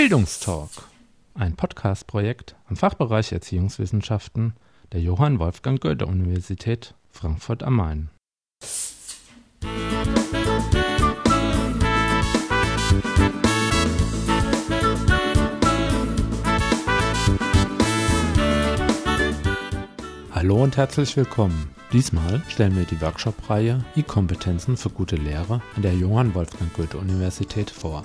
Bildungstalk, ein Podcast-Projekt am Fachbereich Erziehungswissenschaften der Johann Wolfgang Goethe Universität Frankfurt am Main. Hallo und herzlich willkommen. Diesmal stellen wir die Workshop-Reihe E-Kompetenzen für gute Lehre an der Johann Wolfgang Goethe Universität vor.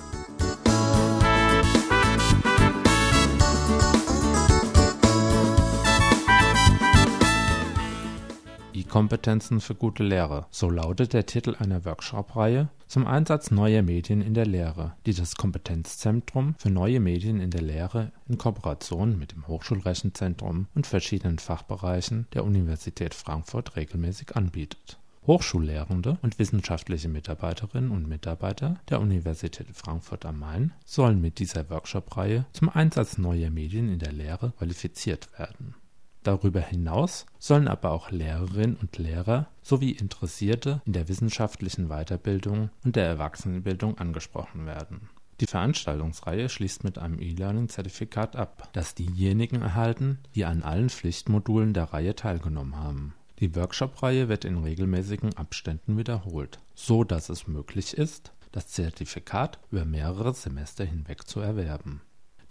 E-Kompetenzen für gute Lehre. So lautet der Titel einer Workshop-Reihe zum Einsatz neuer Medien in der Lehre, die das Kompetenzzentrum für neue Medien in der Lehre in Kooperation mit dem Hochschulrechenzentrum und verschiedenen Fachbereichen der Universität Frankfurt regelmäßig anbietet. Hochschullehrende und wissenschaftliche Mitarbeiterinnen und Mitarbeiter der Universität Frankfurt am Main sollen mit dieser Workshop-Reihe zum Einsatz neuer Medien in der Lehre qualifiziert werden Darüber hinaus sollen aber auch Lehrerinnen und Lehrer sowie Interessierte in der wissenschaftlichen Weiterbildung und der Erwachsenenbildung angesprochen werden. Die Veranstaltungsreihe schließt mit einem E-Learning-Zertifikat ab, das diejenigen erhalten, die an allen Pflichtmodulen der Reihe teilgenommen haben. Die Workshop-Reihe wird in regelmäßigen Abständen wiederholt, so dass es möglich ist, das Zertifikat über mehrere Semester hinweg zu erwerben.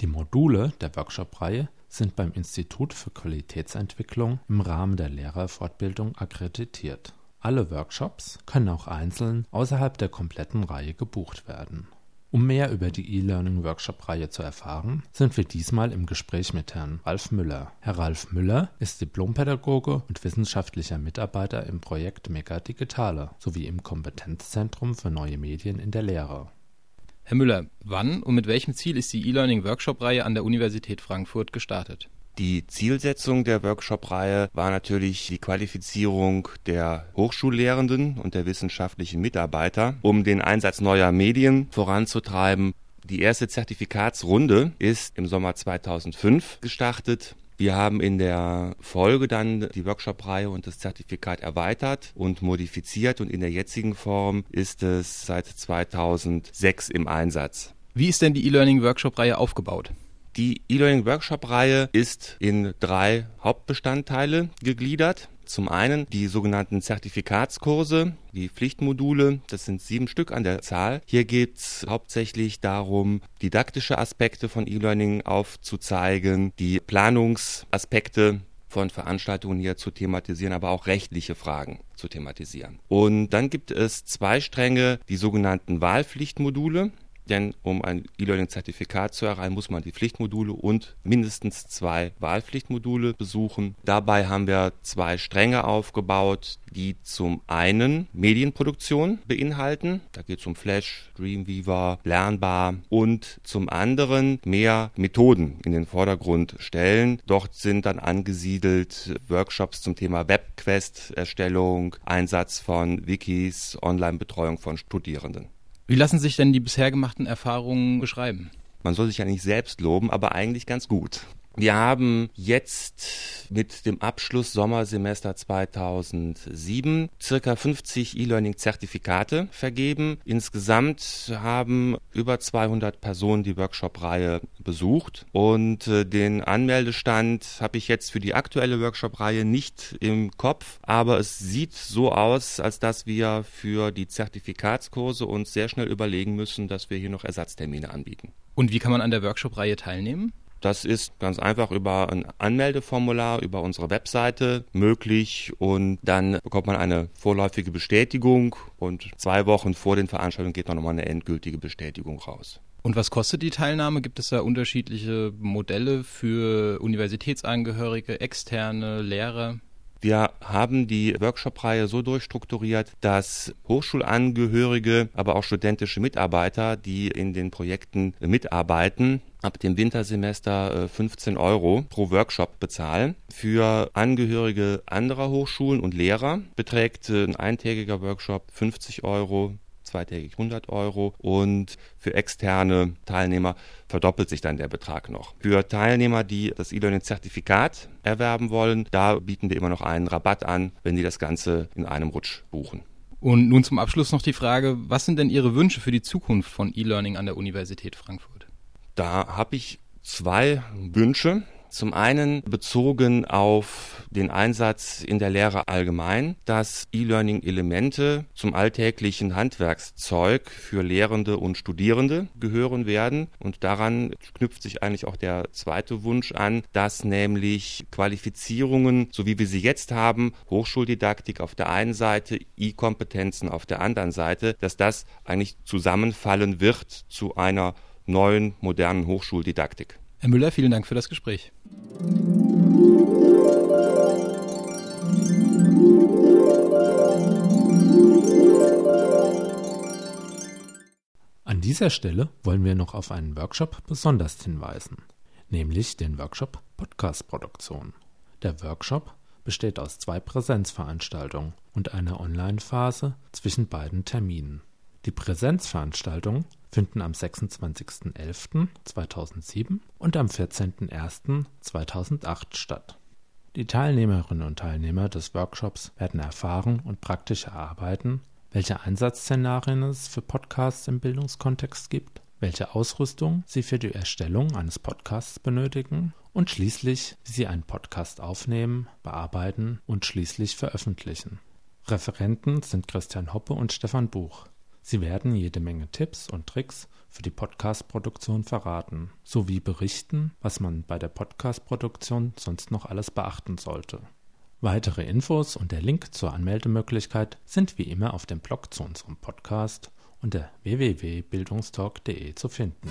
Die Module der Workshop-Reihe sind beim Institut für Qualitätsentwicklung im Rahmen der Lehrerfortbildung akkreditiert. Alle Workshops können auch einzeln außerhalb der kompletten Reihe gebucht werden. Um mehr über die E-Learning-Workshop-Reihe zu erfahren, sind wir diesmal im Gespräch mit Herrn Ralf Müller. Herr Ralf Müller ist Diplompädagoge und wissenschaftlicher Mitarbeiter im Projekt Mega Digitale sowie im Kompetenzzentrum für neue Medien in der Lehre. Herr Müller, wann und mit welchem Ziel ist die E-Learning-Workshop-Reihe an der Universität Frankfurt gestartet? Die Zielsetzung der Workshop-Reihe war natürlich die Qualifizierung der Hochschullehrenden und der wissenschaftlichen Mitarbeiter, um den Einsatz neuer Medien voranzutreiben. Die erste Zertifikatsrunde ist im Sommer 2005 gestartet. Wir haben in der Folge dann die Workshop-Reihe und das Zertifikat erweitert und modifiziert und in der jetzigen Form ist es seit 2006 im Einsatz. Wie ist denn die E-Learning-Workshop-Reihe aufgebaut? Die E-Learning Workshop-Reihe ist in drei Hauptbestandteile gegliedert. Zum einen die sogenannten Zertifikatskurse, die Pflichtmodule, das sind sieben Stück an der Zahl. Hier geht es hauptsächlich darum, didaktische Aspekte von E-Learning aufzuzeigen, die Planungsaspekte von Veranstaltungen hier zu thematisieren, aber auch rechtliche Fragen zu thematisieren. Und dann gibt es zwei Stränge, die sogenannten Wahlpflichtmodule. Denn um ein E-Learning-Zertifikat zu erreichen, muss man die Pflichtmodule und mindestens zwei Wahlpflichtmodule besuchen. Dabei haben wir zwei Stränge aufgebaut, die zum einen Medienproduktion beinhalten. Da geht es um Flash, Dreamweaver, Lernbar und zum anderen mehr Methoden in den Vordergrund stellen. Dort sind dann angesiedelt Workshops zum Thema Webquest-Erstellung, Einsatz von Wikis, Online-Betreuung von Studierenden. Wie lassen sich denn die bisher gemachten Erfahrungen beschreiben? Man soll sich ja nicht selbst loben, aber eigentlich ganz gut. Wir haben jetzt mit dem Abschluss Sommersemester 2007 circa 50 E-Learning-Zertifikate vergeben. Insgesamt haben über 200 Personen die Workshop-Reihe besucht und äh, den Anmeldestand habe ich jetzt für die aktuelle Workshop-Reihe nicht im Kopf, aber es sieht so aus, als dass wir für die Zertifikatskurse uns sehr schnell überlegen müssen, dass wir hier noch Ersatztermine anbieten. Und wie kann man an der Workshop-Reihe teilnehmen? Das ist ganz einfach über ein Anmeldeformular über unsere Webseite möglich und dann bekommt man eine vorläufige Bestätigung und zwei Wochen vor den Veranstaltungen geht dann nochmal eine endgültige Bestätigung raus. Und was kostet die Teilnahme? Gibt es da unterschiedliche Modelle für Universitätsangehörige, externe Lehrer? Wir haben die Workshop-Reihe so durchstrukturiert, dass Hochschulangehörige, aber auch studentische Mitarbeiter, die in den Projekten mitarbeiten, ab dem Wintersemester 15 äh, Euro pro Workshop bezahlen. Für Angehörige anderer Hochschulen und Lehrer beträgt äh, ein eintägiger Workshop 50 Euro, zweitägig 100 Euro und für externe Teilnehmer verdoppelt sich dann der Betrag noch. Für Teilnehmer, die das E-Learning-Zertifikat erwerben wollen, da bieten wir immer noch einen Rabatt an, wenn die das Ganze in einem Rutsch buchen. Und nun zum Abschluss noch die Frage, was sind denn Ihre Wünsche für die Zukunft von E-Learning an der Universität Frankfurt? Da habe ich zwei Wünsche. Zum einen bezogen auf den Einsatz in der Lehre allgemein, dass E-Learning-Elemente zum alltäglichen Handwerkszeug für Lehrende und Studierende gehören werden. Und daran knüpft sich eigentlich auch der zweite Wunsch an, dass nämlich Qualifizierungen, so wie wir sie jetzt haben, Hochschuldidaktik auf der einen Seite, E-Kompetenzen auf der anderen Seite, dass das eigentlich zusammenfallen wird zu einer neuen, modernen Hochschuldidaktik. Herr Müller, vielen Dank für das Gespräch. An dieser Stelle wollen wir noch auf einen Workshop besonders hinweisen, nämlich den Workshop Podcast-Produktion. Der Workshop besteht aus zwei Präsenzveranstaltungen und einer Online-Phase zwischen beiden Terminen. Die Präsenzveranstaltungen finden am 26.11.2007 und am 14.01.2008 statt. Die Teilnehmerinnen und Teilnehmer des Workshops werden erfahren und praktisch erarbeiten, welche Einsatzszenarien es für Podcasts im Bildungskontext gibt, welche Ausrüstung sie für die Erstellung eines Podcasts benötigen und schließlich, wie sie einen Podcast aufnehmen, bearbeiten und schließlich veröffentlichen. Referenten sind Christian Hoppe und Stefan Buch. Sie werden jede Menge Tipps und Tricks für die Podcast-Produktion verraten, sowie berichten, was man bei der Podcast-Produktion sonst noch alles beachten sollte. Weitere Infos und der Link zur Anmeldemöglichkeit sind wie immer auf dem Blog zu unserem Podcast unter www.bildungstalk.de zu finden.